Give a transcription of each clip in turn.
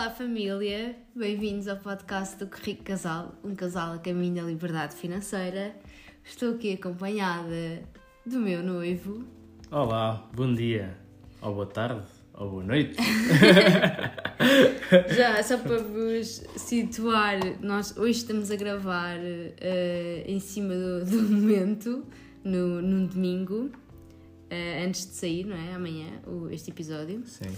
Olá família, bem-vindos ao podcast do Rico Casal, um casal a caminho da liberdade financeira. Estou aqui acompanhada do meu noivo. Olá, bom dia, ou boa tarde, ou boa noite. Já, só para vos situar, nós hoje estamos a gravar uh, em cima do, do momento, no, num domingo, uh, antes de sair, não é? Amanhã, o, este episódio. Sim.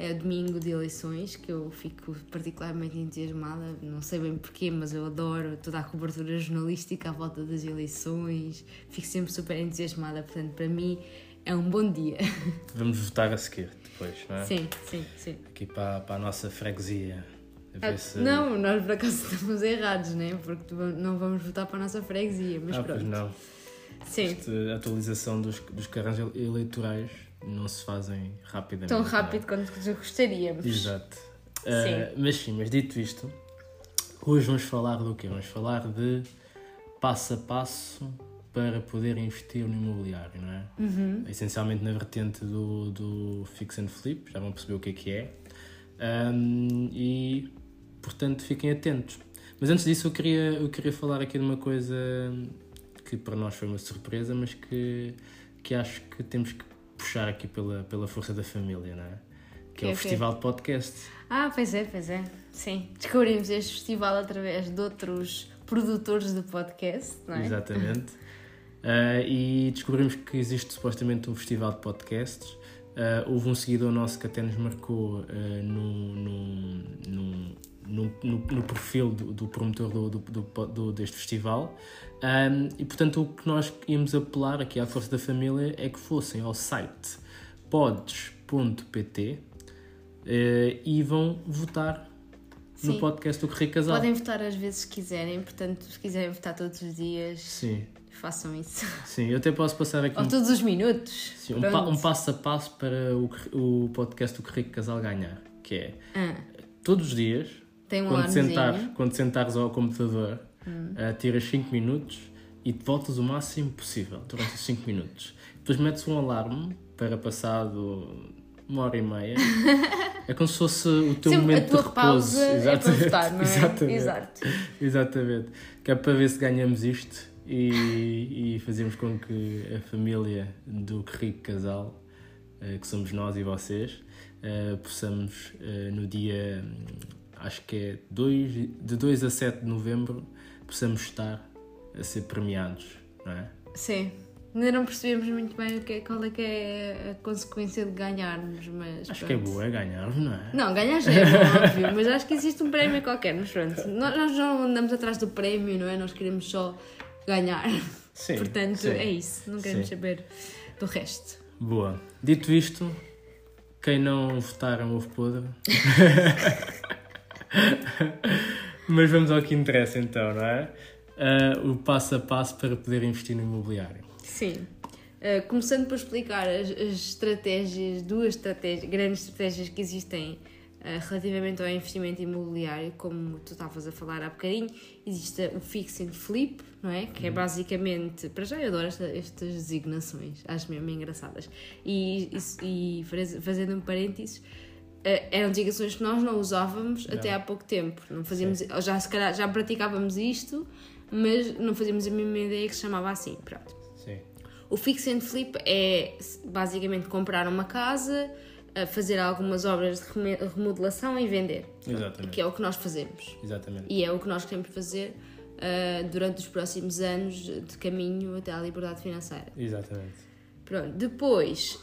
É domingo de eleições que eu fico particularmente entusiasmada, não sei bem porquê, mas eu adoro toda a cobertura jornalística à volta das eleições, fico sempre super entusiasmada, portanto, para mim é um bom dia. Vamos votar a seguir depois, não é? Sim, sim, sim. Aqui para, para a nossa freguesia. A Ah, se... Não, nós por acaso estamos errados, né? Porque não vamos votar para a nossa freguesia, mas ah, pronto. pois não. Sim, Esta atualização dos, dos carros eleitorais não se fazem rapidamente. tão não é? rápido quanto gostaríamos. Exato. Ah, mas sim, mas dito isto, hoje vamos falar do quê? Vamos falar de passo a passo para poder investir no imobiliário, não é? Uhum. Essencialmente na vertente do, do fix and flip, já vão perceber o que é que é. Ahm, e, portanto, fiquem atentos. Mas antes disso, eu queria, eu queria falar aqui de uma coisa que para nós foi uma surpresa, mas que, que acho que temos que puxar aqui pela, pela força da família, não é? Que é Que é o? Festival de Podcast. Ah, pois é, pois é. Sim. Descobrimos este festival através de outros produtores de podcast, não é? Exatamente. Ah, e descobrimos que existe supostamente um festival de podcasts. Ah, houve um seguidor nosso que até nos marcou ah, no, no, no, no, no- no perfil do, do promotor do, do, deste festival. Ah, e portanto, o que nós íamos apelar aqui à força da família é que fossem ao site pods.pt ah, e vão votar no Sim. podcast do Correio Casal. Podem votar às vezes que quiserem, portanto, se quiserem votar todos os dias, Sim, façam isso. sim, eu até posso passar aqui Ou um todos os minutos. Sim, um, pa- um passo a passo para o, o podcast do Correio Casal ganhar, que é Ah, todos os dias, tem um quando, alarmezinho. sentares, quando sentares ao computador, Hum. ah, tiras 5 minutos e te voltas o máximo possível durante os 5 minutos. Depois metes um alarme para passado uma hora e meia. É como se fosse o teu Sempre momento de repouso. é para votar, não é? Exatamente. Exato. Exatamente. Que é para ver se ganhamos isto e, e fazemos com que a família do rico casal, eh, que somos nós e vocês, eh, possamos no dia, acho que é 2, de 2 a 7 de novembro, possamos estar a ser premiados, não é? Sim. Ainda não percebemos muito bem o que é, qual é que é a consequência de ganharmos, mas. Acho que é pronto. boa, é ganhar, não é? Não, ganhar já é bom, óbvio, mas acho que existe um prémio qualquer, mas pronto. Nós, nós não andamos atrás do prémio, não é? Nós queremos só ganhar. Sim, Portanto, sim. é isso. Não queremos Sim. saber do resto. Boa. Dito isto, quem não votar é um ovo podre. Mas vamos ao que interessa então, não é? Ah, o passo a passo para poder investir no imobiliário. Sim. Uh, começando por explicar as, as estratégias, duas estratégias, grandes estratégias que existem uh, relativamente ao investimento imobiliário, como tu estavas a falar há bocadinho, existe o fix and flip, não é? Que é basicamente, para já eu adoro esta- estas designações, acho mesmo engraçadas. E, isso- e faz- fazendo um parênteses, uh, eram designações que nós não usávamos até há pouco tempo. Não fazíamos, já se calhar já praticávamos isto, mas não fazíamos a mesma ideia que se chamava assim. Pronto. Sim. O fix and flip é basicamente comprar uma casa, a fazer algumas obras de remodelação e vender. Exatamente. Que é o que nós fazemos. Exatamente. E é o que nós queremos fazer ah, durante os próximos anos de caminho até à liberdade financeira. Exatamente. Pronto, depois,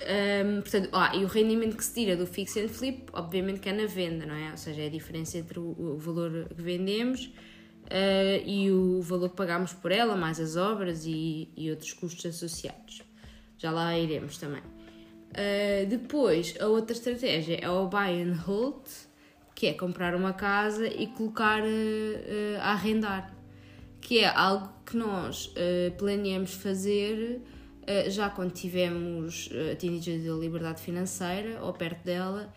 hum, portanto, ah, e o rendimento que se tira do fix and flip, obviamente que é na venda, não é? Ou seja, é a diferença entre o, o valor que vendemos ah, e o valor que pagamos por ela, mais as obras e, e outros custos associados. Já lá iremos também. Ah, depois, a outra estratégia é o buy and hold, que é comprar uma casa e colocar ah, a arrendar que é algo que nós planeamos fazer já quando tivemos uh, atingido a liberdade financeira ou perto dela,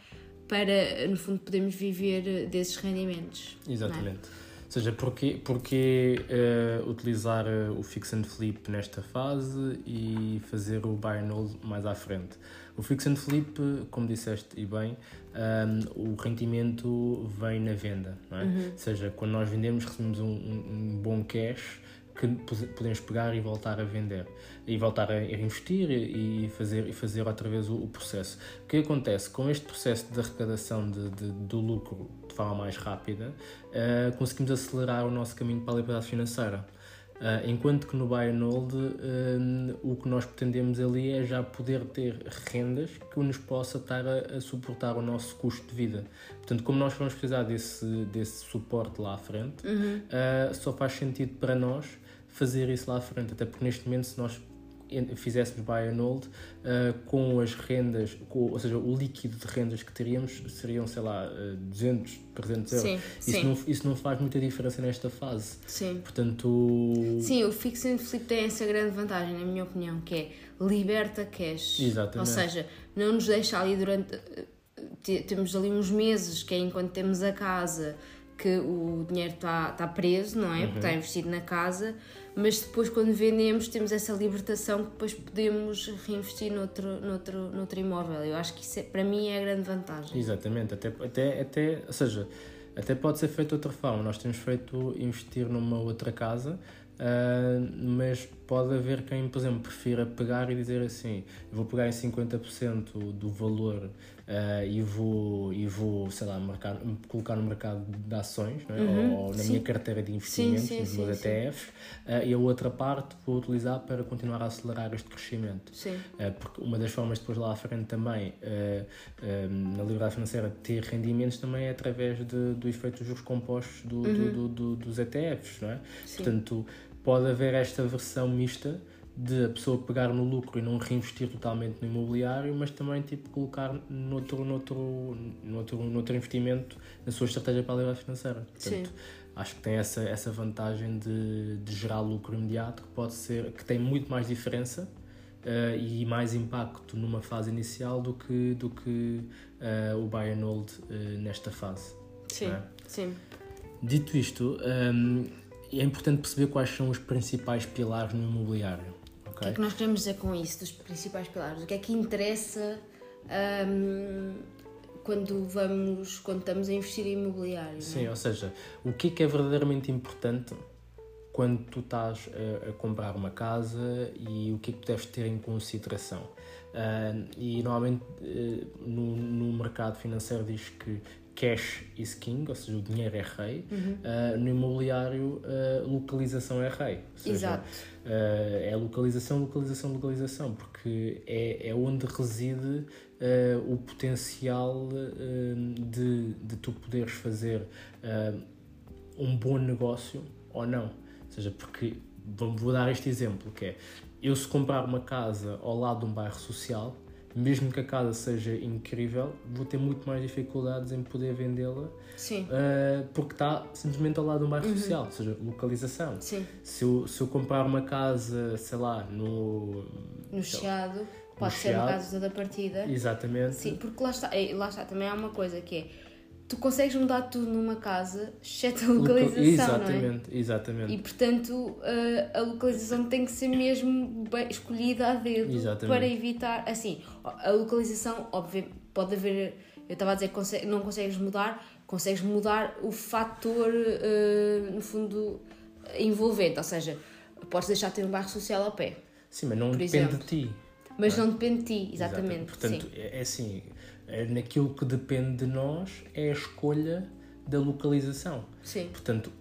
para no fundo podermos viver eh, desses rendimentos. é? Exatamente. Ou seja, porquê, porquê uh, utilizar o fix and flip nesta fase e fazer o buy and hold mais à frente? O fix and flip, como disseste e bem, um, o rendimento vem na venda, é? Uhum. Ou seja, quando nós vendemos recebemos um, um, um bom cash que podemos pegar e voltar a vender e voltar a investir e fazer, e fazer outra vez o, o processo. O que acontece? Com este processo de arrecadação de, de do lucro de forma mais rápida, uh, conseguimos acelerar o nosso caminho para a liberdade financeira. Uh, enquanto que no buy and hold uh, o que nós pretendemos ali é já poder ter rendas que nos possa estar a, a, suportar o nosso custo de vida. Portanto, como nós vamos precisar desse, desse suporte lá à frente, uhum. uh, só faz sentido para nós fazer isso lá à frente, até porque neste momento se nós fizéssemos buy and hold uh, com as rendas, com, ou seja, o líquido de rendas que teríamos seriam, sei lá, uh, 200, 300 euros. Sim, isso, sim. Não, isso não faz muita diferença nesta fase. Sim. Portanto... Sim, o fix and flip tem essa grande vantagem, na minha opinião, que é liberta cash. Exatamente. Ou seja, não nos deixa ali durante... Temos ali uns meses, que é enquanto temos a casa, que o dinheiro está tá preso, não é? Uhum. Porque está investido na casa mas depois quando vendemos temos essa libertação que depois podemos reinvestir noutro, noutro, noutro imóvel. Eu acho que isso é, para mim é a grande vantagem. Exatamente, até, até, até, ou seja, até pode ser feito de outra forma. Nós temos feito investir numa outra casa Uh, mas pode haver quem, por exemplo, prefira pegar e dizer assim: vou pegar em 50% do valor uh, e, vou, e vou, sei lá, marcar, colocar no mercado de ações é? uhum, ou, na sim. minha carteira de investimentos, sim, sim, nos meus ETFs, uh, e a outra parte vou utilizar para continuar a acelerar este crescimento. porque uma das formas depois lá à frente também, na liberdade financeira, ter rendimentos também é através de, do efeito dos juros compostos do, uhum. do, do, dos ETFs, não é? Portanto, pode haver esta versão mista de a pessoa pegar no lucro e não reinvestir totalmente no imobiliário, mas também tipo colocar noutro, noutro, noutro, noutro investimento na sua estratégia para a liberdade financeira. Portanto, Sim. acho que tem essa, essa vantagem de, de gerar lucro imediato que pode ser, que tem muito mais diferença uh, e mais impacto numa fase inicial do que, do que uh, o buy and hold uh, nesta fase. Sim, é? sim. Dito isto, um, é importante perceber quais são os principais pilares no imobiliário. O que é que nós queremos dizer com isso, dos principais pilares? O que é que interessa um, quando vamos, quando estamos a investir em imobiliário? Sim, é? ou seja, o que é que é verdadeiramente importante quando tu estás a, a, comprar uma casa e o que é que tu deves ter em consideração. Uh, e normalmente uh, no, no mercado financeiro diz que cash is king, ou seja, o dinheiro é rei. Uhum. Uh, no imobiliário, uh, localização é rei. Seja, Exato. Uh, é localização, localização, localização, porque é, é onde reside o potencial de, de tu poderes fazer um bom negócio ou não. Ou seja, porque vou dar este exemplo, que é eu se comprar uma casa ao lado de um bairro social, mesmo que a casa seja incrível, vou ter muito mais dificuldades em poder vendê-la uh, porque está simplesmente ao lado de um bairro uhum. social, ou seja, localização. Sim. Se, eu, se eu comprar uma casa, sei lá, no. No Chiado, pode no ser Chiado, casa da partida. Exatamente. Sim, porque lá está, lá está, também há uma coisa que é tu consegues mudar tudo numa casa, exceto a localização, exatamente, não é? Exatamente, E portanto a, a localização tem que ser mesmo escolhida a dedo exatamente. para evitar, assim, a localização, obviamente, pode haver, eu estava a dizer que não consegues mudar, consegues mudar o fator, uh, no fundo, envolvente, ou seja, podes deixar de ter um bairro social ao pé. Sim, mas não depende exemplo. de ti. Mas não, é? não depende de ti, exatamente. exatamente. Portanto, sim. é, é assim naquilo que depende de nós é a escolha da localização. Sim. Portanto,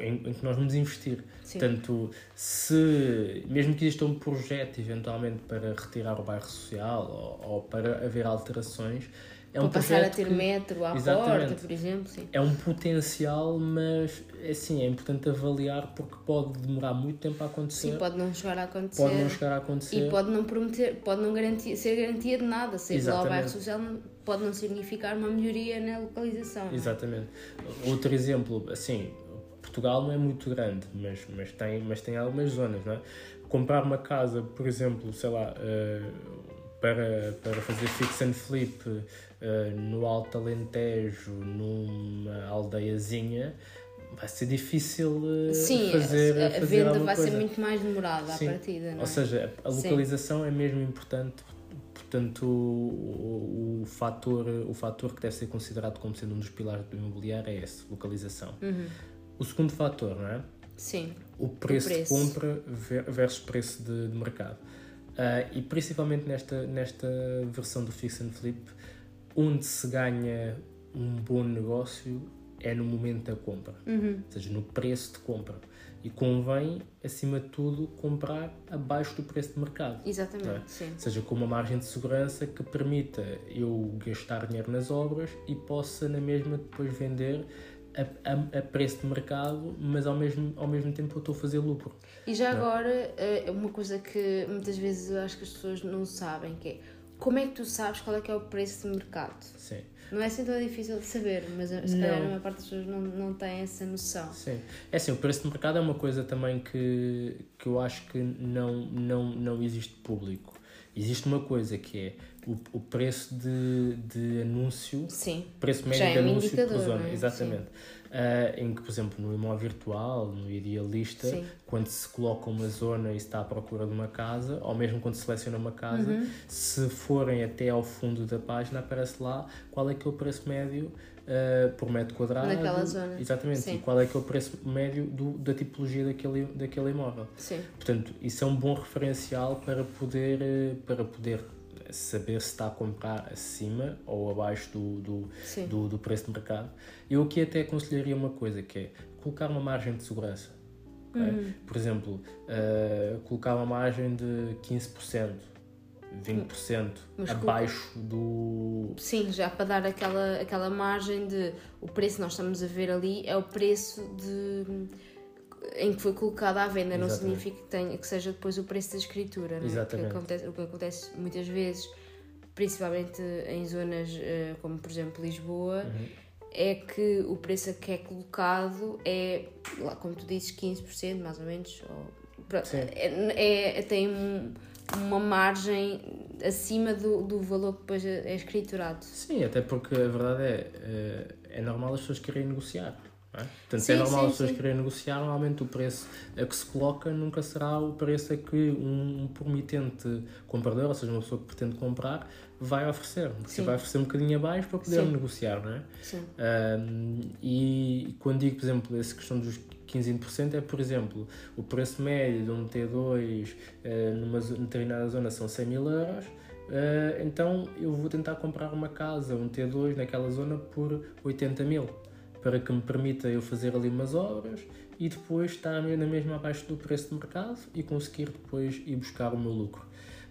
em, em que nós vamos investir. Sim. Portanto, se, mesmo que exista um projeto eventualmente para retirar o bairro social ou, ou para haver alterações, é um passar a ter que, metro à porta, por exemplo. Sim. É um potencial, mas assim, é importante avaliar porque pode demorar muito tempo a acontecer. Sim, pode não chegar a acontecer. Pode não chegar a acontecer. E pode não prometer, pode não garantir, ser garantia de nada. Seja lá o bairro social, pode não significar uma melhoria na localização. É? Exatamente. Outro exemplo, assim, Portugal não é muito grande, mas, mas, tem, mas tem algumas zonas, não é? Comprar uma casa, por exemplo, sei lá, uh, para, para fazer fix and flip uh, no Alto Alentejo, numa aldeiazinha, vai ser difícil uh, Sim, fazer, a, a fazer venda vai coisa. ser muito mais demorada Sim. à partida, não é? Ou seja, a Sim. localização é mesmo importante, portanto, o, o, o, fator, o fator que deve ser considerado como sendo um dos pilares do imobiliário é esse, localização. Uhum. O segundo fator, não é? Sim, O preço, preço. de compra ver- versus preço de, de mercado. Ah, e principalmente nesta, nesta versão do Fix and Flip, onde se ganha um bom negócio é no momento da compra, Uhum. ou seja, no preço de compra. E convém, acima de tudo, comprar abaixo do preço de mercado. exatamente, Não é? sim. Ou seja, com uma margem de segurança que permita eu gastar dinheiro nas obras e possa na mesma depois vender a, a- a preço de mercado, mas ao mesmo, ao mesmo tempo eu estou a fazer lucro. E já agora, é uma coisa que muitas vezes eu acho que as pessoas não sabem, que é como é que tu sabes qual é que é o preço de mercado? Sim, Não é assim tão difícil de saber, mas se calhar Não. a maior parte das pessoas não, não tem essa noção. sim. É assim, o preço de mercado é uma coisa também que, que eu acho que não, não, não existe público. Existe uma coisa que é o, o preço de, de anúncio Sim, preço Já médio é de anúncio por zona, é? exatamente. Ah, em que, por exemplo, no imóvel virtual, no idealista, Sim. quando se coloca uma zona e se está à procura de uma casa, ou mesmo quando se seleciona uma casa, Uhum. se forem até ao fundo da página, aparece lá qual é que é o preço médio ah, por metro quadrado. Naquela zona. Exatamente, Sim. e qual é que é o preço médio do, da tipologia daquele, daquele imóvel. sim, Portanto, isso é um bom referencial para poder, eh, para poder saber se está a comprar acima ou abaixo do, do, do, do preço de mercado. Eu aqui até aconselharia uma coisa, que é colocar uma margem de segurança. Uhum. Por exemplo, eh, colocar uma margem de 15%, 20% Mas abaixo do... Sim, já para dar aquela, aquela margem de o preço que nós estamos a ver ali é o preço de em que foi colocada à venda, não Exatamente. significa que, tenha, que seja depois o preço da escritura. Não é? Exatamente. Que acontece, o que acontece muitas vezes, principalmente em zonas eh, como por exemplo Lisboa, Uhum. é que o preço a que é colocado é, lá, como tu dizes, 15% mais ou menos. Ou, pronto, Sim. é, é- tem um- uma margem acima do, do valor que depois é é escriturado. Sim, até porque a verdade é, eh, é normal as pessoas quererem negociar. É? Portanto, Sim, é normal sim, as pessoas sim. quererem negociar, normalmente o preço a que se coloca nunca será o preço a que um, promitente comprador, ou seja, uma pessoa que pretende comprar, vai oferecer. Sim. vai oferecer um bocadinho abaixo para poder negociar, não é? Sim. Um, e quando digo, por exemplo, essa questão dos 15 e 20% é, por exemplo, o preço médio de um T2 eh, numa determinada zona são 100 mil euros, eh, então eu vou tentar comprar uma casa, um T2 naquela zona por 80 mil, para que me permita eu fazer ali umas obras e depois estar na mesma abaixo do preço de mercado e conseguir depois ir buscar o meu lucro.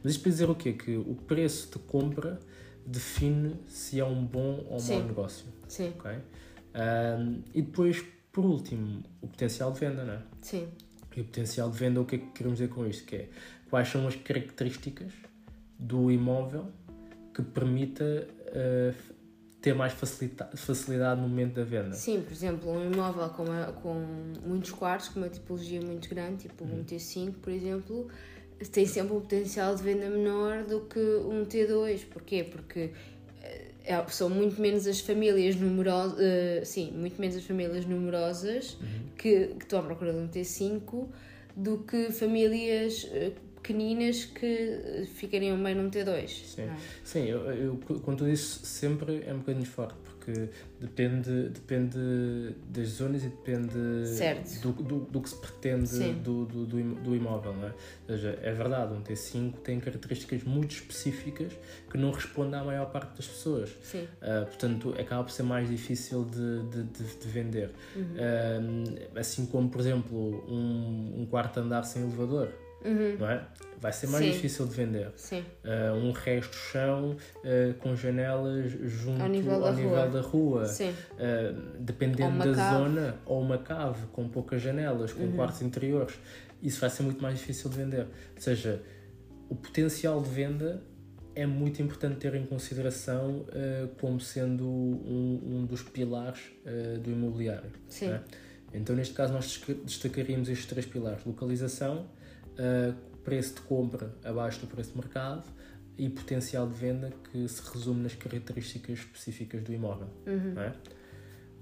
Mas isto para dizer o quê? Que o preço de compra define se é um bom ou Sim. mau negócio. Sim, ok? Um, e depois, por último, o potencial de venda, não é? sim, E o potencial de venda, o que é que queremos dizer com isto? Que é quais são as características do imóvel que permita uh, ter mais facilita facilidade no momento da venda. sim. Por exemplo, um imóvel com, uma- com muitos quartos, com uma tipologia muito grande, tipo um T5, por exemplo, tem sempre um potencial de venda menor do que um T2. Porquê? Porque eh, é- são muito menos as famílias numerosas, sim, muito menos as famílias numerosas que, que estão à procura de um T5 do que famílias eh, pequeninas que ficariam bem num T2. Sim. é? Sim, eu, eu, quando disse sempre é um bocadinho forte, porque depende, depende das zonas e depende do, do, do que se pretende do, do, do im- do imóvel. Não é? Ou seja, é verdade, um T5 tem características muito específicas que não respondem à maior parte das pessoas. Sim, Uh, portanto, acaba por ser mais difícil de, de, de- de vender. Um, assim como, por exemplo, um, um quarto andar sem elevador, não é? Vai ser mais Sim. difícil de vender. sim, Uh, um resto chão uh, com janelas junto Ao nível da rua. da rua. Uh, dependendo da cave. zona, ou uma cave com poucas janelas, Uhum. com quartos interiores, isso vai ser muito mais difícil de vender. Ou seja, o potencial de venda é muito importante ter em consideração uh, como sendo um, um dos pilares uh, do imobiliário. sim. não é? Então, neste caso, nós destacaríamos estes três pilares: localização, uh, preço de compra abaixo do preço de mercado e potencial de venda que se resume nas características específicas do imóvel. Uhum. é?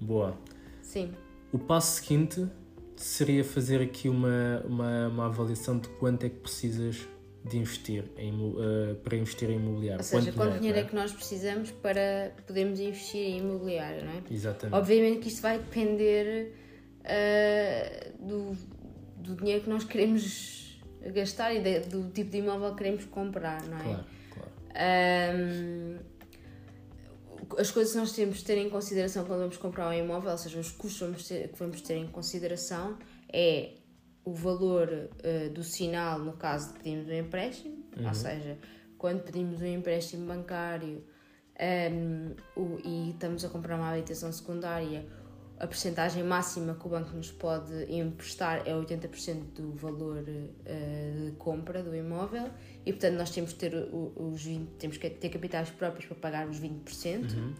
Boa. Sim. O passo seguinte seria fazer aqui uma, uma, uma avaliação de quanto é que precisas de investir em, uh, para investir em imobiliário. Ou seja, quanto, quanto dinheiro é? é? que nós precisamos para podermos investir em imobiliário, não é? Exatamente. Obviamente que isto vai depender uh, do, do dinheiro que nós queremos gastar e de, do tipo de imóvel que queremos comprar, não é? Claro, claro. Um, as coisas que nós temos de ter em consideração quando vamos comprar um imóvel, ou seja, os custos que vamos ter, que vamos ter em consideração, é o valor uh, do sinal no caso de pedirmos um empréstimo, uhum. ou seja, quando pedimos um empréstimo bancário um, o, e estamos a comprar uma habitação secundária, a percentagem máxima que o banco nos pode emprestar é 80% do valor uh, de compra do imóvel e portanto nós temos que ter os 20, temos que ter capitais próprios para pagar os 20%. Uhum.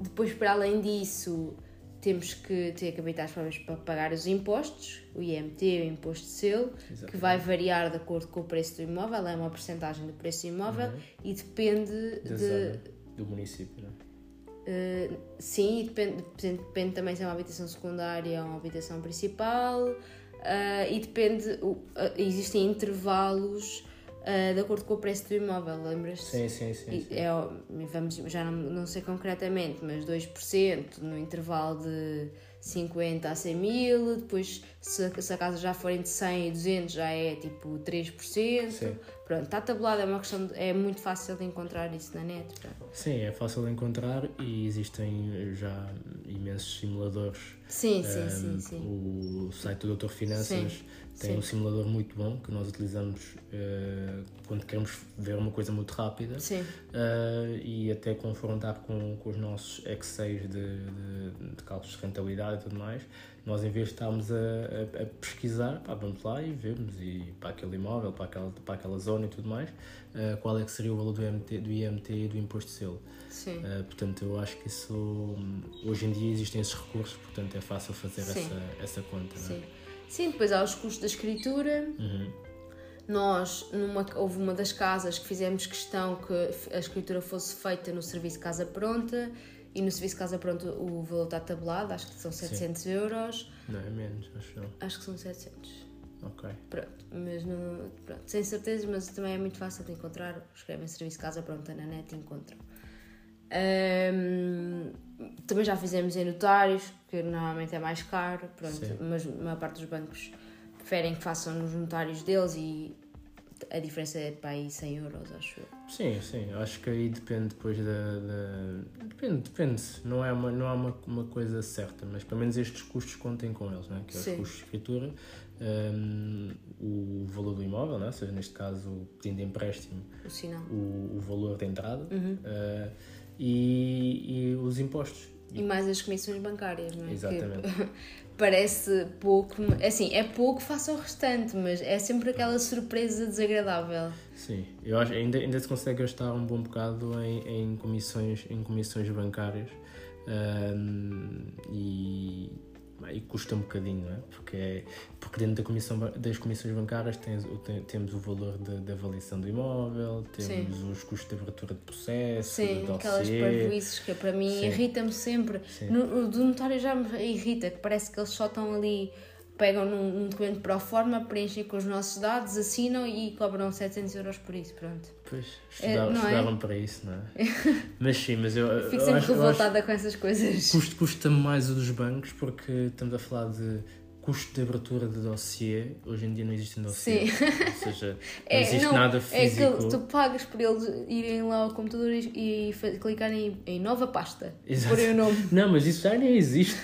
Depois, para além disso, temos que ter capitais próprios para pagar os impostos, o IMT, o imposto de selo, Exatamente. que vai variar de acordo com o preço do imóvel, é uma porcentagem do preço do imóvel uhum. e depende de, do município, não é? Uh, sim, depende, depende, depende, também se é uma habitação secundária ou uma habitação principal, uh, e depende, uh, existem intervalos de acordo com o preço do imóvel, lembras-te? Sim, sim, sim. sim. É, vamos, já não, não sei concretamente, mas 2% no intervalo de 50 a 100 mil, depois se, se a casa já forem de 100 e 200 já é tipo 3%. Sim. Pronto, está tabulado, é uma questão, de, é muito fácil de encontrar isso na net. Pronto. Sim, é fácil de encontrar e existem já imensos simuladores. Sim, sim, um, sim, sim. O site do Doutor Finanças sim, tem sim. um simulador muito bom que nós utilizamos uh, quando queremos ver uma coisa muito rápida sim. Uh, e até confrontar com, com os nossos Excel de, de, de cálculos de rentabilidade e tudo mais nós, em vez de estarmos a, a, a pesquisar, pá, vamos lá e vemos e para aquele imóvel, para aquela, para aquela zona e tudo mais, uh, qual é que seria o valor do IMT, do IMT e do imposto de selo. Sim. Uh, portanto, eu acho que isso, hoje em dia existem esses recursos, portanto é fácil fazer essa, essa conta. Sim. Não é? Sim, depois há os custos da escritura. Uhum. Nós, numa, houve uma das casas que fizemos questão que a escritura fosse feita no serviço Casa Pronta e no serviço de casa pronto o valor está tabulado, acho que são 700 Sim. euros. Não, é menos, acho não. Acho que são 700. Ok. Pronto, mas não, pronto, sem certeza, mas também é muito fácil de encontrar. Escrevem serviço de casa pronta na net encontram. Um, também já fizemos em notários, que normalmente é mais caro, pronto, Sim. mas a maior parte dos bancos preferem que façam nos notários deles e a diferença é para aí 100 euros, acho eu. Sim, sim, acho que aí depende depois da. da... Depende, depende. Não é, uma, não é uma, uma coisa certa, mas pelo menos estes custos contem com eles, né? que é os custos de escritura, um, o valor do imóvel, né? ou seja, neste caso, pedindo empréstimo, o, sinal. o, o valor de entrada uhum. uh, e, e os impostos. E mais as comissões bancárias, não é? Exatamente. Que parece pouco, assim, é pouco face ao restante, mas é sempre aquela surpresa desagradável. Sim, eu acho ainda, ainda se consegue gastar um bom bocado em, em, comissões, em comissões bancárias um, e e custa um bocadinho, não é? Porque, é, porque dentro da comissão, das comissões bancárias tens, tem, temos o valor da avaliação do imóvel, temos Sim. os custos de abertura de processo, Sim, de aquelas parvoices que para mim irrita-me sempre. No, do notário já me irrita, que parece que eles só estão ali pegam num, num documento pro forma, preenchem com os nossos dados, assinam e cobram 700 euros por isso, pronto. Pois, estudaram, é, é? para isso, não é? mas sim, mas eu... Fico sempre revoltada com essas coisas. Custa-me mais o dos bancos porque estamos a falar de custo de abertura de dossiê, hoje em dia não existe um dossiê. Sim. Ou seja, não é, existe não, nada físico. É que tu pagas por eles irem lá ao computador e, e clicarem em nova pasta. Exato. Porem o nome. Não, mas isso já nem existe.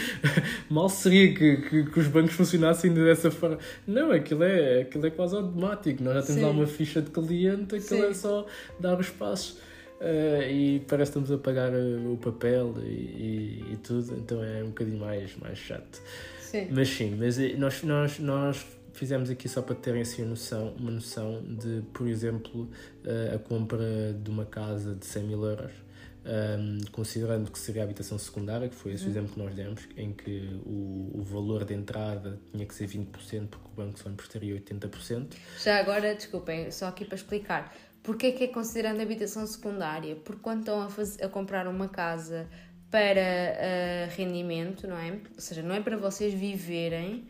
Mal seria que, que, que, os bancos funcionassem dessa forma. Não, aquilo é, aquilo é quase automático. Nós já temos Sim. lá uma ficha de cliente, aquilo Sim. é só dar os passos. Uh, e parece que estamos a pagar uh, o papel e, e, e, tudo, então é um bocadinho mais, mais chato. Sim. Mas sim, mas eh, nós, nós, nós fizemos aqui só para terem assim uma noção, uma noção de, por exemplo, eh, a compra de uma casa de 100 mil euros. Um, considerando que seria a habitação secundária, que foi esse uhum. exemplo que nós demos, em que o, o valor de entrada tinha que ser 20%, porque o banco só emprestaria 80%. Já agora, desculpem, só aqui para explicar, porque é que é considerando habitação secundária? Porque quando estão a, fazer, a comprar uma casa para uh, rendimento, não é? Ou seja, não é para vocês viverem,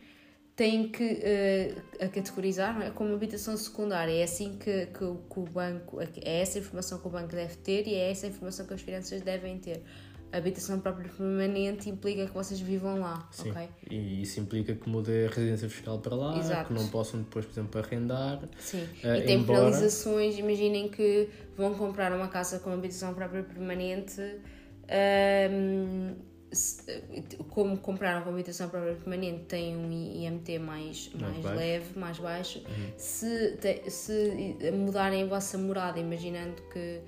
têm que uh, a categorizar é? como habitação secundária. É assim que, que, que, o banco, é essa informação que o banco deve ter e é essa informação que as finanças devem ter. A habitação própria permanente implica que vocês vivam lá, Sim. ok? E isso implica que mude a residência fiscal para lá, Exato. que não possam depois, por exemplo, arrendar. Sim, uh, e tem embora... penalizações, imaginem que vão comprar uma casa com habitação própria permanente um, como compraram com habitação própria permanente, tem um IMT mais, mais, mais leve, mais baixo. Uhum. Se, se mudarem a vossa morada, imaginando que,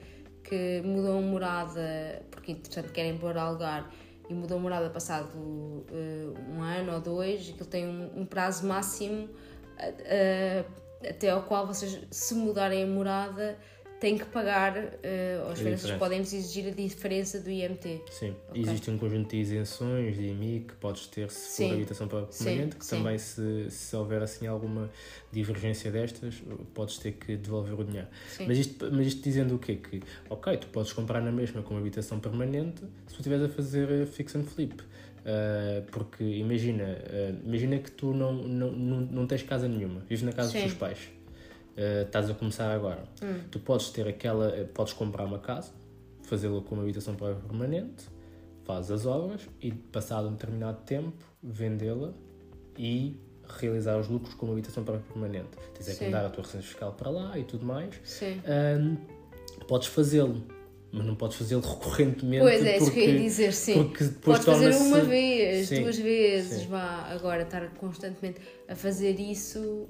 que mudam morada, porque entretanto querem pôr alugar e mudam morada passado uh, um ano ou dois, aquilo tem um, um prazo máximo uh, até ao qual vocês, se mudarem a morada, tem que pagar, uh, as finanças podem exigir a diferença do IMT. Sim, okay. existe um conjunto de isenções de IMI que podes ter se sim. for habitação permanente, que sim. também se, se houver assim alguma divergência destas, podes ter que devolver o dinheiro. Mas isto, mas isto dizendo o quê? Que, ok, tu podes comprar na mesma com habitação permanente se tu estiveres a fazer eh, fix and flip. Uh, porque imagina, uh, imagina que tu não, não, não, não tens casa nenhuma, vives na casa dos teus pais uh, estás a começar agora. Hum. Tu podes ter aquela, eh, podes comprar uma casa, fazê-la com uma habitação permanente, fazes as obras e passado um determinado tempo vendê-la e realizar os lucros com uma habitação permanente. Tens é que mandar a tua residência fiscal para lá e tudo mais. Sim. Um, podes fazê-lo mas não podes fazê-lo recorrentemente. Pois é, porque, isso que eu ia dizer, sim. Podes fazer uma vez, sim, duas vezes, sim. vá. Agora, estar constantemente a fazer isso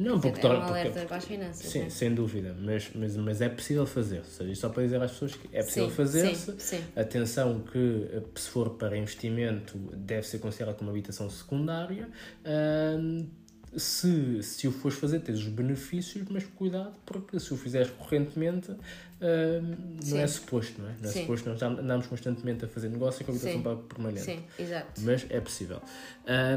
não, porque, é um alerta porque, para as finanças. Sim, né? sem dúvida, mas, mas, mas é possível fazer. Ou seja, só para dizer às pessoas que é possível fazer-se. Atenção que, eh, se for para investimento, deve ser considerado como habitação secundária. Uh, se, se o fores fazer, tens os benefícios, mas cuidado, porque se o fizeres correntemente, uh, não é suposto, não é? Não é Sim. suposto, nós andamos constantemente a fazer negócio com habitação Sim. permanente. Sim, exato. Mas é possível.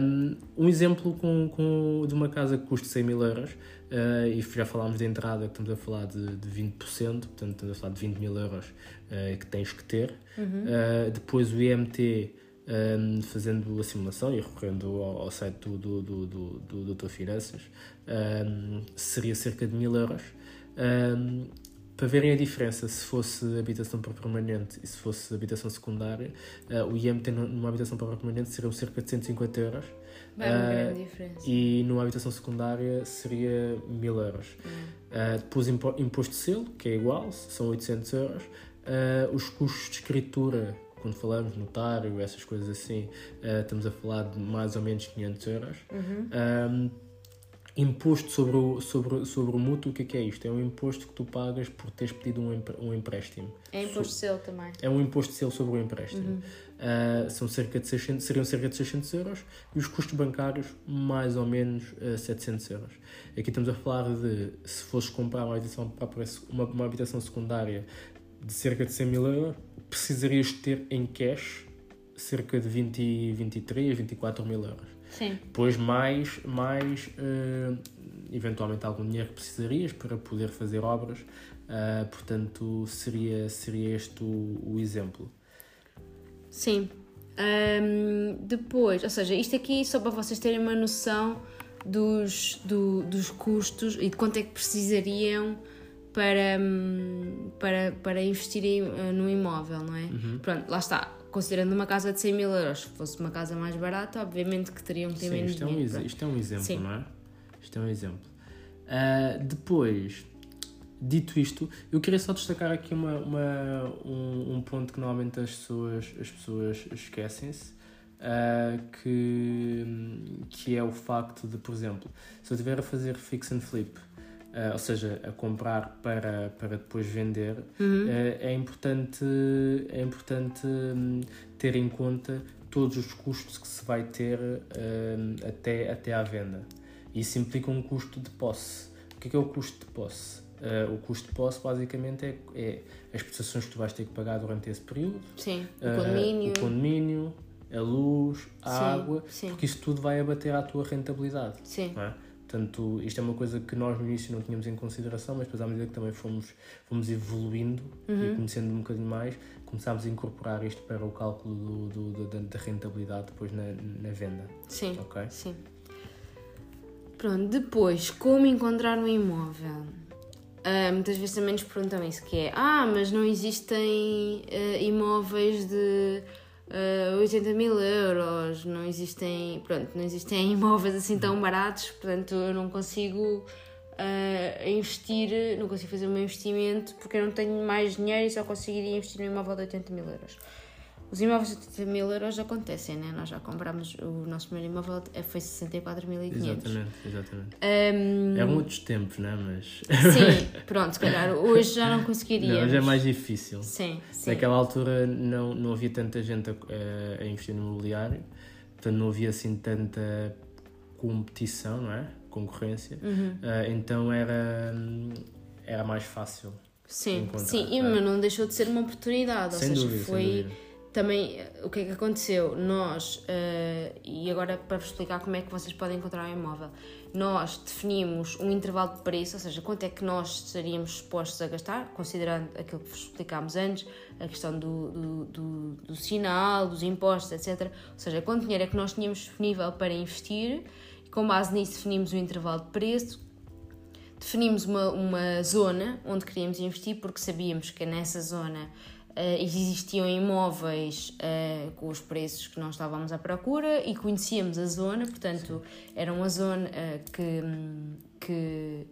Um, um exemplo com, com, de uma casa que custa 100 mil euros, uh, e já falámos de entrada, que estamos a falar de, de 20%, portanto estamos a falar de 20 mil euros uh, que tens que ter. Uhum. depois o IMT um, fazendo a simulação e recorrendo ao, ao site do, do, do, do, do Doutor Finanças, um, seria cerca de mil euros. Um, para verem a diferença, se fosse habitação para permanente e se fosse habitação secundária, uh, o IMT numa habitação para permanente seria cerca de 150 euros. Vai uma uh, grande diferença. E numa habitação secundária seria 1000 euros. Hum. Uh, depois imposto de selo, que é igual, são 800 euros. os custos de escritura quando falamos notário, essas coisas assim, uh, estamos a falar de mais ou menos 500 euros. Uhum. Um, imposto sobre o, sobre, sobre o mútuo, o que é, que é isto? É um imposto que tu pagas por teres pedido um, um empréstimo. É imposto de selo também. É um imposto de selo sobre o empréstimo. Uhum. Uh, são cerca de 600, seriam cerca de 600 euros e os custos bancários mais ou menos uh, 700 euros. Aqui estamos a falar de, se fosses comprar uma habitação, uma, uma habitação secundária de cerca de 100 mil euros, precisarias ter em cash cerca de 20, 23, 24 mil euros. Sim. Depois mais, mais uh, eventualmente algum dinheiro que precisarias para poder fazer obras. Uh, portanto, seria, seria este o, o exemplo. Sim. Um, depois, ou seja, isto aqui só para vocês terem uma noção dos, do, dos custos e de quanto é que precisariam para, hum, para, para investir em, uh, no imóvel, não é? Uhum. Pronto, lá está. Considerando uma casa de 100 mil euros, se fosse uma casa mais barata, obviamente que teriam que ter Sim, menos isto dinheiro. É um, isto é um exemplo, Sim. não é? Isto é um exemplo. Uh, depois, dito isto, eu queria só destacar aqui uma, uma um, um, ponto que normalmente as pessoas, as pessoas esquecem-se. Uh, que, que é o facto de, por exemplo, se eu estiver a fazer fix and flip Uh, ou seja, a comprar para, para depois vender, uhum. uh, é importante, é importante um, ter em conta todos os custos que se vai ter uh, até, até à venda. Isso implica um custo de posse. O que é, que é o custo de posse? o custo de posse basicamente é, é, as prestações que tu vais ter que pagar durante esse período. Sim, o condomínio. o condomínio, a luz, a sim, água, sim. porque isso tudo vai abater à tua rentabilidade. Sim. É? Portanto, isto é uma coisa que nós no início não tínhamos em consideração, mas depois à medida que também fomos, fomos evoluindo Uhum. e conhecendo um bocadinho mais, começámos a incorporar isto para o cálculo do, do- da, da rentabilidade depois na, na venda. Sim. Ok? Sim. Pronto, depois, como encontrar um imóvel? Ah, muitas vezes também nos perguntam isso, que é Ah, mas não existem ah, imóveis de ah, 80 mil euros, não existem, pronto, não existem imóveis assim tão baratos, portanto eu não consigo ah, investir, não consigo fazer o meu investimento porque eu não tenho mais dinheiro e só conseguiria investir num imóvel de 80 mil euros. Os imóveis de 80 mil euros acontecem, né? Nós já comprámos, o nosso primeiro imóvel eh, foi 64.500. Exatamente, exatamente. Hum, Eram outros tempos, não é? Mas. sim, pronto, se calhar hoje já não conseguiríamos. Não, hoje é mais difícil. Sim, sim. Naquela altura não, não havia tanta gente a, a- investir no imobiliário, portanto não havia assim tanta competição, não é? Concorrência. Uhum. Ah, então era, era mais fácil. Sim, sim, e, é. mas não deixou de ser uma oportunidade, ou sem seja, dúvida, foi. Também eh, o que é que aconteceu? Nós, eh, e agora para vos explicar como é que vocês podem encontrar um imóvel, nós definimos um intervalo de preço, ou seja, quanto é que nós estaríamos dispostos a gastar, considerando aquilo que vos explicámos antes, a questão do, do, do, do sinal, dos impostos, etc. Ou seja, quanto dinheiro é que nós tínhamos disponível para investir, e com base nisso definimos o intervalo de preço, definimos uma, uma zona onde queríamos investir porque sabíamos que nessa zona eh, existiam imóveis eh, com os preços que nós estávamos à procura e conhecíamos a zona, portanto, era uma zona eh, que, que,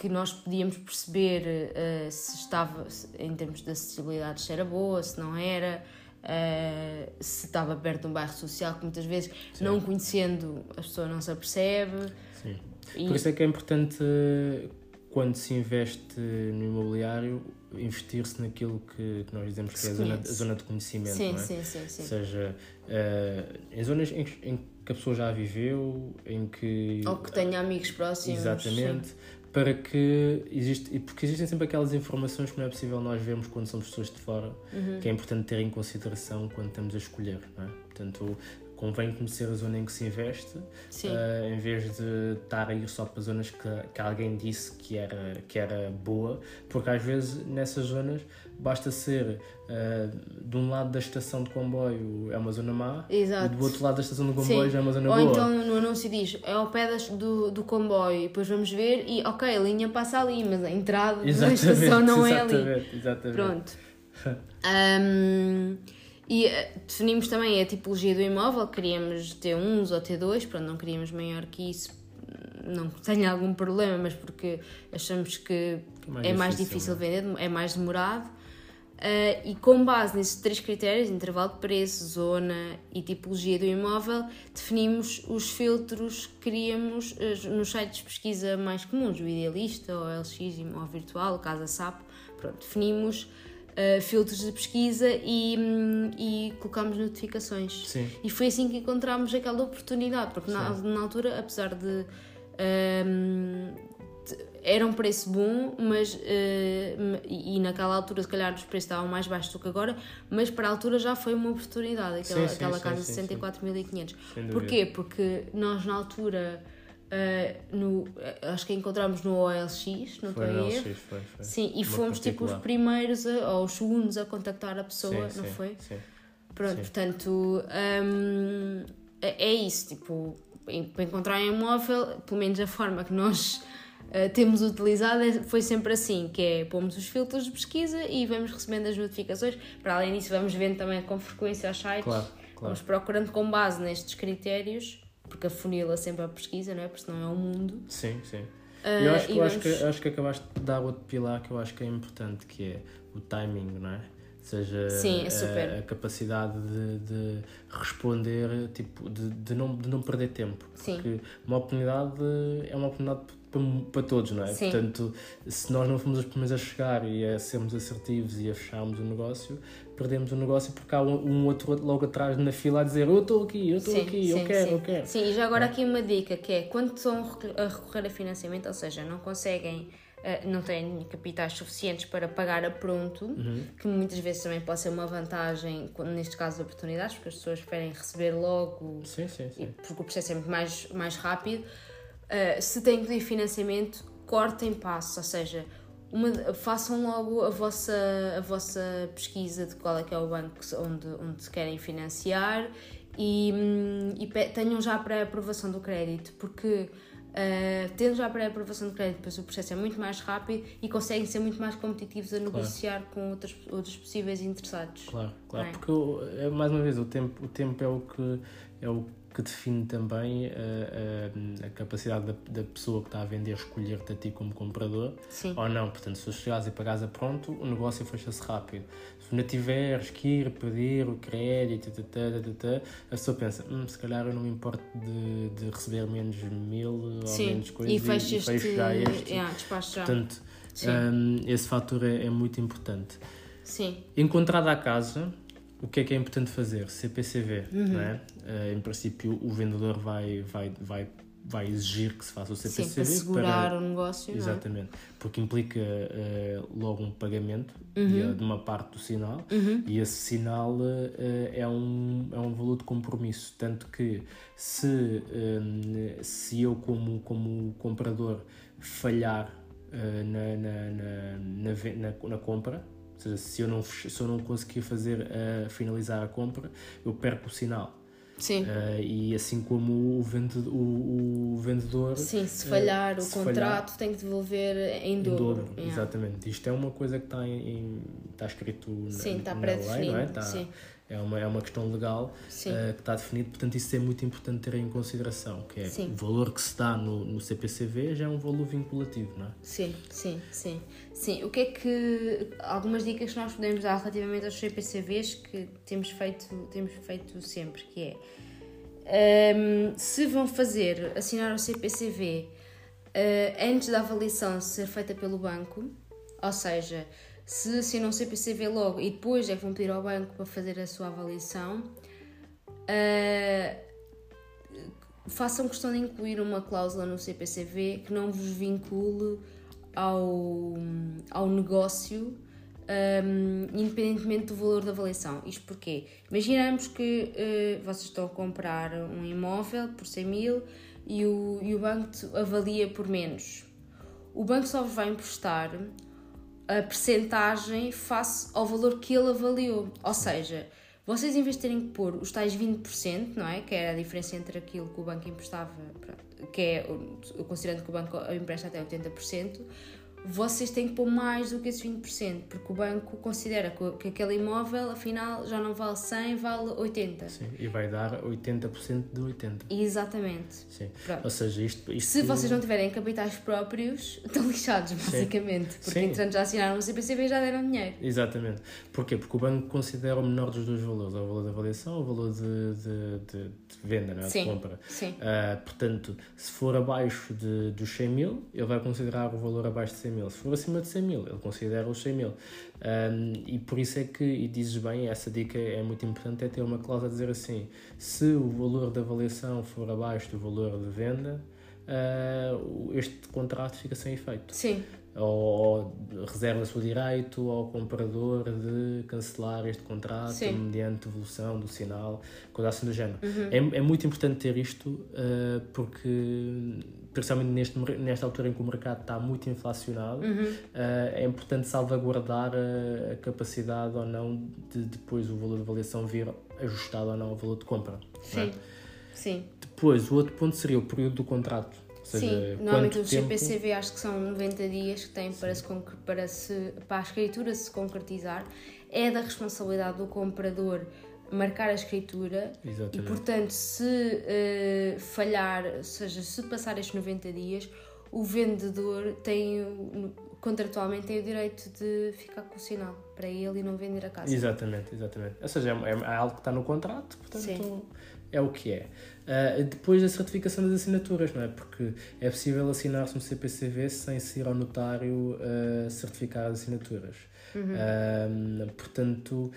que nós podíamos perceber se estava, em termos de acessibilidade, se era boa, se não era. se estava perto de um bairro social, que muitas vezes, não conhecendo, a pessoa não se apercebe. Sim. E- Por isso é que é importante, quando se investe no imobiliário, investir-se naquilo que, que nós dizemos que Se é a zona, a zona de conhecimento. Sim, é? sim, sim, sim. Ou seja, eh, em zonas em, que- em que a pessoa já viveu, em que. Ou que tenha amigos próximos. Exatamente. Para que existe. Porque existem sempre aquelas informações que não é possível nós vermos quando somos pessoas de fora, Uhum. que é importante ter em consideração quando estamos a escolher, não é? Portanto, convém conhecer a zona em que se investe, eh, em vez de estar a ir só para zonas que, que alguém disse que era, que era boa, porque às vezes nessas zonas basta ser eh, de um lado da estação de comboio é uma zona má Exato. e do outro lado da estação de comboio Sim. é uma zona Ou boa. então no anúncio diz é ao pé das- do, do comboio e depois vamos ver e ok, a linha passa ali, mas a entrada da estação não é ali. exatamente, exatamente. Pronto. Ahm, e eh, definimos também a tipologia do imóvel, queríamos T1 ou T2, pronto, não queríamos maior que isso, não que tenha algum problema, mas porque achamos que Mais é mais difícil, difícil vender, é mais demorado. Ah, e com base nesses três critérios, intervalo de preço, zona e tipologia do imóvel, definimos os filtros que queríamos eh, nos sites de pesquisa mais comuns, o Idealista, o LX, o Virtual, o Casa Sapo. Pronto, definimos ah, filtros de pesquisa e, hum, e colocámos notificações. Sim. E foi assim que encontramos aquela oportunidade, porque na, na altura, apesar de. de- era um preço bom, mas. eh, e, naquela altura, se calhar, os preços estavam mais baixos do que agora, mas para a altura já foi uma oportunidade, aquela, Sim, sim, aquela sim, casa de 64.500. Sem dúvida. Porquê? Porque nós, na altura. Eh, no, eh, acho que encontramos no OLX, não Foi estou a erro. Foi, foi. Sim, e fomos tipo os primeiros a- ou os segundos a contactar a pessoa, Sim, não sim, foi? Sim. Pronto, Sim. portanto, hum, é é isso, tipo, para encontrar um imóvel, pelo menos a forma que nós eh, temos utilizado é- foi sempre assim, que é pomos os filtros de pesquisa e vamos recebendo as notificações, para além disso vamos vendo também com frequência aos sites, Claro, claro. vamos procurando com base nestes critérios, porque afunila sempre a pesquisa, não é? Porque senão é o mundo. Sim, sim. Ah, eu acho, que- eu acho, vamos- que, acho que acabaste de dar outro pilar que eu acho que é importante, que é o timing, não é? Ou seja, Sim, é a- super. A, capacidade de, de responder, tipo, de, de, não, de não perder tempo. Sim. Porque uma oportunidade é uma oportunidade para, para todos, não é? Sim. Portanto, se nós não fomos os primeiros a chegar e a sermos assertivos e a fecharmos o negócio, perdemos o negócio porque há um, um outro logo atrás na fila a dizer eu estou aqui, eu estou aqui, sim, eu quero, sim. eu quero. Sim, e já agora aqui uma dica que é quando estão a recorrer a financiamento, ou seja, não conseguem, eh, não têm capitais suficientes para pagar a pronto, Uhum. que muitas vezes também pode ser uma vantagem, neste caso de oportunidades, porque as pessoas preferem receber logo Sim, sim, sim. porque o processo é muito mais, mais rápido. Uh, se têm que pedir financiamento, cortem passos, ou seja, uma, façam logo a vossa, a vossa pesquisa de qual é que é o banco onde, onde querem financiar e, hum, e tenham já a pré-aprovação do crédito, porque uh, tendo já a pré-aprovação do crédito, depois o processo é muito mais rápido e conseguem ser muito mais competitivos a negociar claro. com outros, outros possíveis interessados. Claro, claro, é? porque é, mais uma vez o tempo, o tempo é o que é o que define também a, eh, a, eh, a capacidade da, da, pessoa que está a vender escolher-te a ti como comprador Sim. ou não. Portanto, se chegares e pagares a pronto, o negócio fecha-se rápido. Se não tiveres que ir pedir o crédito, tata, tata, a pessoa pensa: hum, se calhar eu não me importo de, de receber menos mil Sim. ou menos coisas e, fecho, e, este... fecho já este. Yeah, já. Portanto, um, esse fator é, é muito importante. Sim. Encontrada a casa, o que é que é importante fazer? CPCV, uhum. não é? Uh, em princípio, o vendedor vai, vai, vai, vai exigir que se faça o CPCV. Sim, para segurar para... o negócio, Exatamente, é? porque implica uh, logo um pagamento uhum. de, uma parte do sinal uhum. e esse sinal uh, é, um, é um valor de compromisso, tanto que se, se eu como, como comprador falhar na, na, na, na, na compra, ou seja, se eu não, se eu não conseguir fazer, uh, finalizar a compra, eu perco o sinal. Sim. Uh, e assim como o vendedor, o, o vendedor Sim, se falhar uh, o contrato falhar, tem que devolver em dobro. Em dobro yeah. Exatamente. Isto é uma coisa que está, em, está escrito Sim, na, está pré-definido. É? Está, Sim é uma, é uma questão legal uh, que está definido, portanto isso é muito importante ter em consideração, que é sim. o valor que se dá no, no CPCV já é um valor vinculativo, não é? Sim, sim, sim. Sim, o que é que, algumas dicas que nós podemos dar relativamente aos CPCVs que temos feito, temos feito sempre, que é, um, se vão fazer, assinar o CPCV uh, eh, antes da avaliação ser feita pelo banco, ou seja, se assinam o CPCV logo e depois é que vão pedir ao banco para fazer a sua avaliação, uh, façam questão de incluir uma cláusula no CPCV que não vos vincule ao, ao negócio um, independentemente do valor da avaliação. Isto porque imaginamos que uh, vocês estão a comprar um imóvel por 100 mil e o, e o banco avalia por menos. O banco só vai emprestar a percentagem face ao valor que ele avaliou. Ou seja, vocês em vez de terem que pôr os tais 20%, não é? Que é a diferença entre aquilo que o banco emprestava, que é, considerando que o banco empresta até 80%, vocês têm que pôr mais do que esses 20%, porque o banco considera que, aquele imóvel, afinal, já não vale 100, vale 80. Sim, e vai dar 80% de 80%. Exatamente. Sim. Pronto. Ou seja, isto, isto... Se vocês não tiverem capitais próprios, estão lixados, basicamente. Sim. Porque, Sim. entretanto, já assinaram o CPCB e já deram dinheiro. Exatamente. Porquê? Porque o banco considera o menor dos dois valores, o valor da avaliação ou o valor de, de, de, de venda, não é? Sim. de compra. Sim. Uh, portanto, se for abaixo de, dos 100 mil, ele vai considerar o valor abaixo de 100 mil. Se for acima de 100 mil, ele considera os 100 mil. Um, e por isso é que, e dizes bem, essa dica é muito importante, é ter uma cláusula a dizer assim, se o valor da avaliação for abaixo do valor de venda, uh, este contrato fica sem efeito. Sim ou reserva-se o direito ao comprador de cancelar este contrato Sim. mediante evolução do sinal, coisa assim do género. Uhum. É, é muito importante ter isto uh, porque, principalmente neste, nesta altura em que o mercado está muito inflacionado, uhum. uh, é importante salvaguardar a, a, capacidade ou não de depois o valor de avaliação vir ajustado ou não ao valor de compra. Sim. É? Sim. Depois, o outro ponto seria o período do contrato seja, Sim, normalmente o GPCV acho que são 90 dias que tem para, se, para, se, para a escritura se concretizar. É da responsabilidade do comprador marcar a escritura Exatamente. e, portanto, se uh, falhar, ou seja, se passar estes 90 dias, o vendedor tem, contratualmente, tem o direito de ficar com o sinal para ele e não vender a casa. Exatamente, exatamente. Ou seja, é, é algo que está no contrato, portanto, Sim. é o que é. Uh, depois da certificação das assinaturas, não é? Porque é possível assinar-se um CPCV sem se ir ao notário uh, certificar as assinaturas. Uhum. Uh, portanto,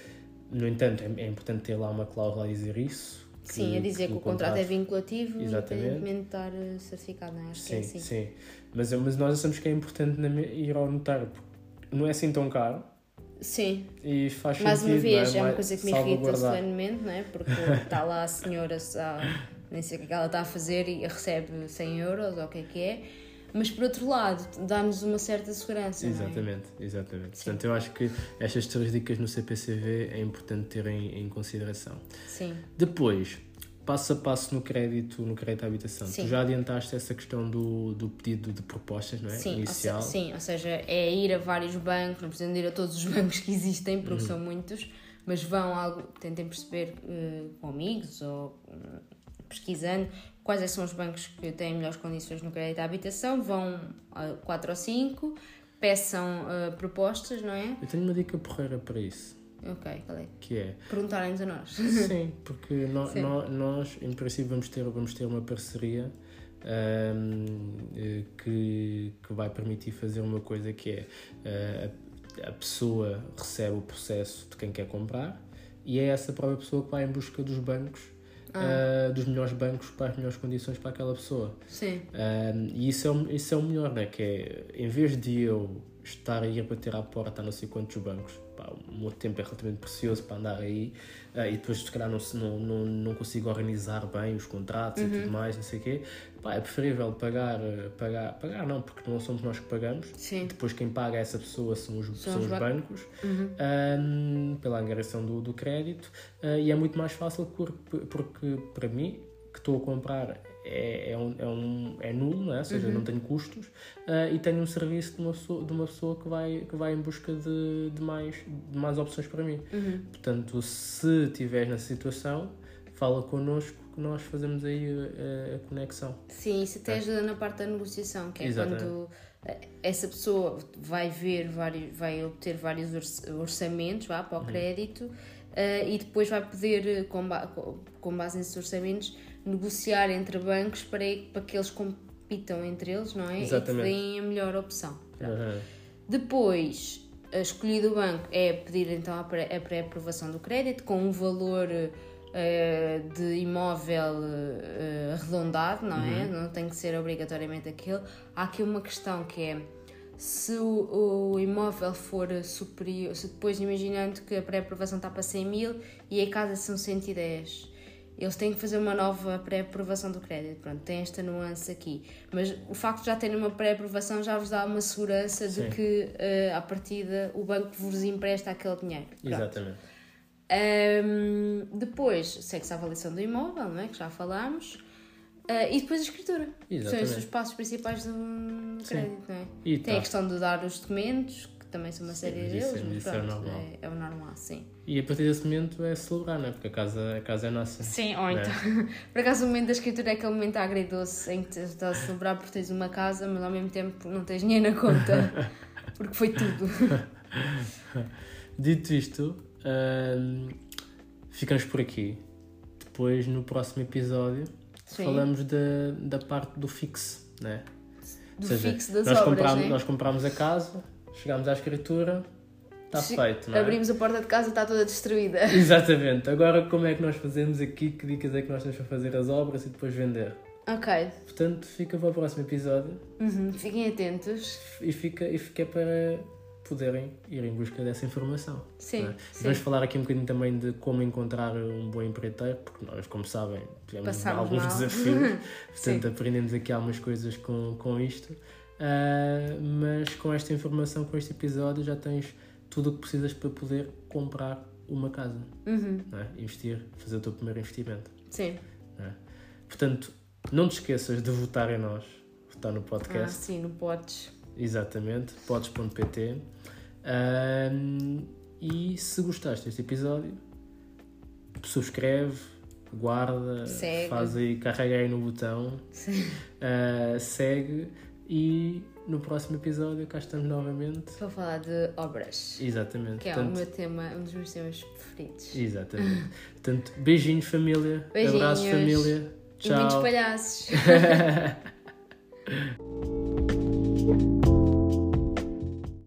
no entanto, é, é, importante ter lá uma cláusula a dizer isso. Que, sim, a dizer que, que o contrato, contrato é vinculativo independentemente de estar certificado, não é? Acho sim, que é assim. Sim, mas, mas nós achamos que é importante ir ao notário, porque não é assim tão caro Sim. E faz Mais sentido, uma vez, é? é uma coisa que me irrita solenemente, não é? Porque está lá a senhora a, nem sei o que é que ela está a fazer e recebe 100 euros ou o que é que é. Mas por outro lado, dá-nos uma certa segurança. é? Exatamente, exatamente. Portanto, eu acho que estas três dicas no CPCV é importante terem em consideração. Sim. Depois, passo a passo no crédito, no crédito à habitação. Sim. Tu já adiantaste essa questão do, do pedido de propostas, não é? Sim, ou Inicial. se- sim, ou seja, é ir a vários bancos, não precisam de ir a todos os bancos que existem, Uhum. porque são muitos, mas vão algo, tentem perceber eh, com amigos ou hum, pesquisando quais é são os bancos que têm melhores condições no crédito à habitação, vão a quatro ou cinco, peçam eh, propostas, não é? Eu tenho uma dica porreira para isso, Ok, qual é? que é Perguntarem-nos a nós. Sim, porque no- Sim. no- nós, em princípio, vamos ter, vamos ter uma parceria ahm, eh, que, que vai permitir fazer uma coisa que é eh, a, a pessoa recebe o processo de quem quer comprar e é essa própria pessoa que vai em busca dos bancos, ah, dos melhores bancos para as melhores condições para aquela pessoa. Sim, Um, e isso é, o, isso é o melhor, né? Que é, em vez de eu estar aí a bater à porta a não sei quantos bancos, pá, o meu tempo é relativamente precioso para andar aí ah, e depois se calhar não, não, não, não consigo organizar bem os contratos Uhum. e tudo mais, não sei o quê, pá, é preferível pagar, eh, pagar, pagar não, porque não somos nós que pagamos, sim. depois quem paga essa pessoa são os, São são os os ban- bancos Uhum. um, pela angariação do, do crédito uh, e é muito mais fácil por- porque para mim que estou a comprar é, é, um, é, um, é nulo, não é? ou seja, Uhum. não tenho custos uh, e tenho um serviço de uma pessoa, de uma pessoa que, vai, que vai em busca de, de, mais, de mais opções para mim. Uhum. Portanto, se estiveres nessa situação, fala connosco que nós fazemos aí a, a conexão. Sim, isso até ajuda na parte da negociação, que é Exatamente. quando eh, essa pessoa vai ver vários, vai obter vários orç- orçamentos vá, para o crédito eh, e depois vai poder, com, ba- com base nesses orçamentos, negociar entre bancos para, para que eles compitam entre eles, não é? Exatamente. E deem a melhor opção. Aham. Depois, eh, escolhido o banco, é pedir então a pré- a pré-aprovação do crédito com um valor eh, de imóvel eh, arredondado, não é? Não tem que ser obrigatoriamente aquele. Há aqui uma questão que é se o, o imóvel for superior, se depois imaginando que a pré-aprovação está para 100 mil e a casa são 110, eles têm que fazer uma nova pré-aprovação do crédito. Pronto, tem esta nuance aqui. Mas o facto de já terem uma pré-aprovação já vos dá uma segurança de Sim. que, eh, à partida, o banco vos empresta aquele dinheiro. Pronto. Exatamente. Ahm, depois, segue-se a avaliação do imóvel, não é? que já falámos. Ah, e depois a escritura. São Exatamente. esses os passos principais do crédito, não é? E Tem a tá. questão de dar os documentos, também são uma série mas deles, é- mas é pronto, normal. é, é o normal, sim. E a partir desse momento é celebrar, não é? Porque a casa, a casa é nossa. Sim, ou é? então. Por acaso, o momento da escritura é aquele momento agridoce em que estás a celebrar porque tens uma casa, mas ao mesmo tempo não tens dinheiro na conta. Porque foi tudo. Dito isto, hum, ficamos por aqui. Depois, no próximo episódio, Sim. falamos da, da parte do fixo, né? Do seja, fixo das nós obras, comprámos, né? nós comprámos a casa, chegámos à escritura, está feito, não é? Abrimos a porta de casa, está toda destruída. Exatamente. Agora, como é que nós fazemos aqui? Que dicas é que nós temos para fazer as obras e depois vender? Ok. Portanto, fica para o próximo episódio Uhum, Fiquem atentos. e fica, e fica para poderem ir em busca dessa informação. Sim, é? sim. Vamos falar aqui um bocadinho também de como encontrar um bom empreiteiro, porque nós, como sabem, tivemos Passámos alguns mal. desafios, portanto Sim. aprendemos aqui algumas coisas com, com isto. Ah, mas com esta informação, com este episódio, já tens tudo o que precisas para poder comprar uma casa, Uhum, é? investir, fazer o teu primeiro investimento. Sim. é? Portanto, não te esqueças de votar em nós, votar no Ah, podcast. sim, no potes. Exatamente, podes.pt. Ahm, e se gostaste deste episódio, subscreve, guarda, Segue. faz aí, carrega aí no botão, ah, segue e no próximo episódio cá estamos novamente. Para falar de obras. Exatamente. Que é o meu tema, um dos meus temas preferidos. Exatamente. Portanto, beijinhos família, Beijinhos. família. E muitos Tchau. palhaços.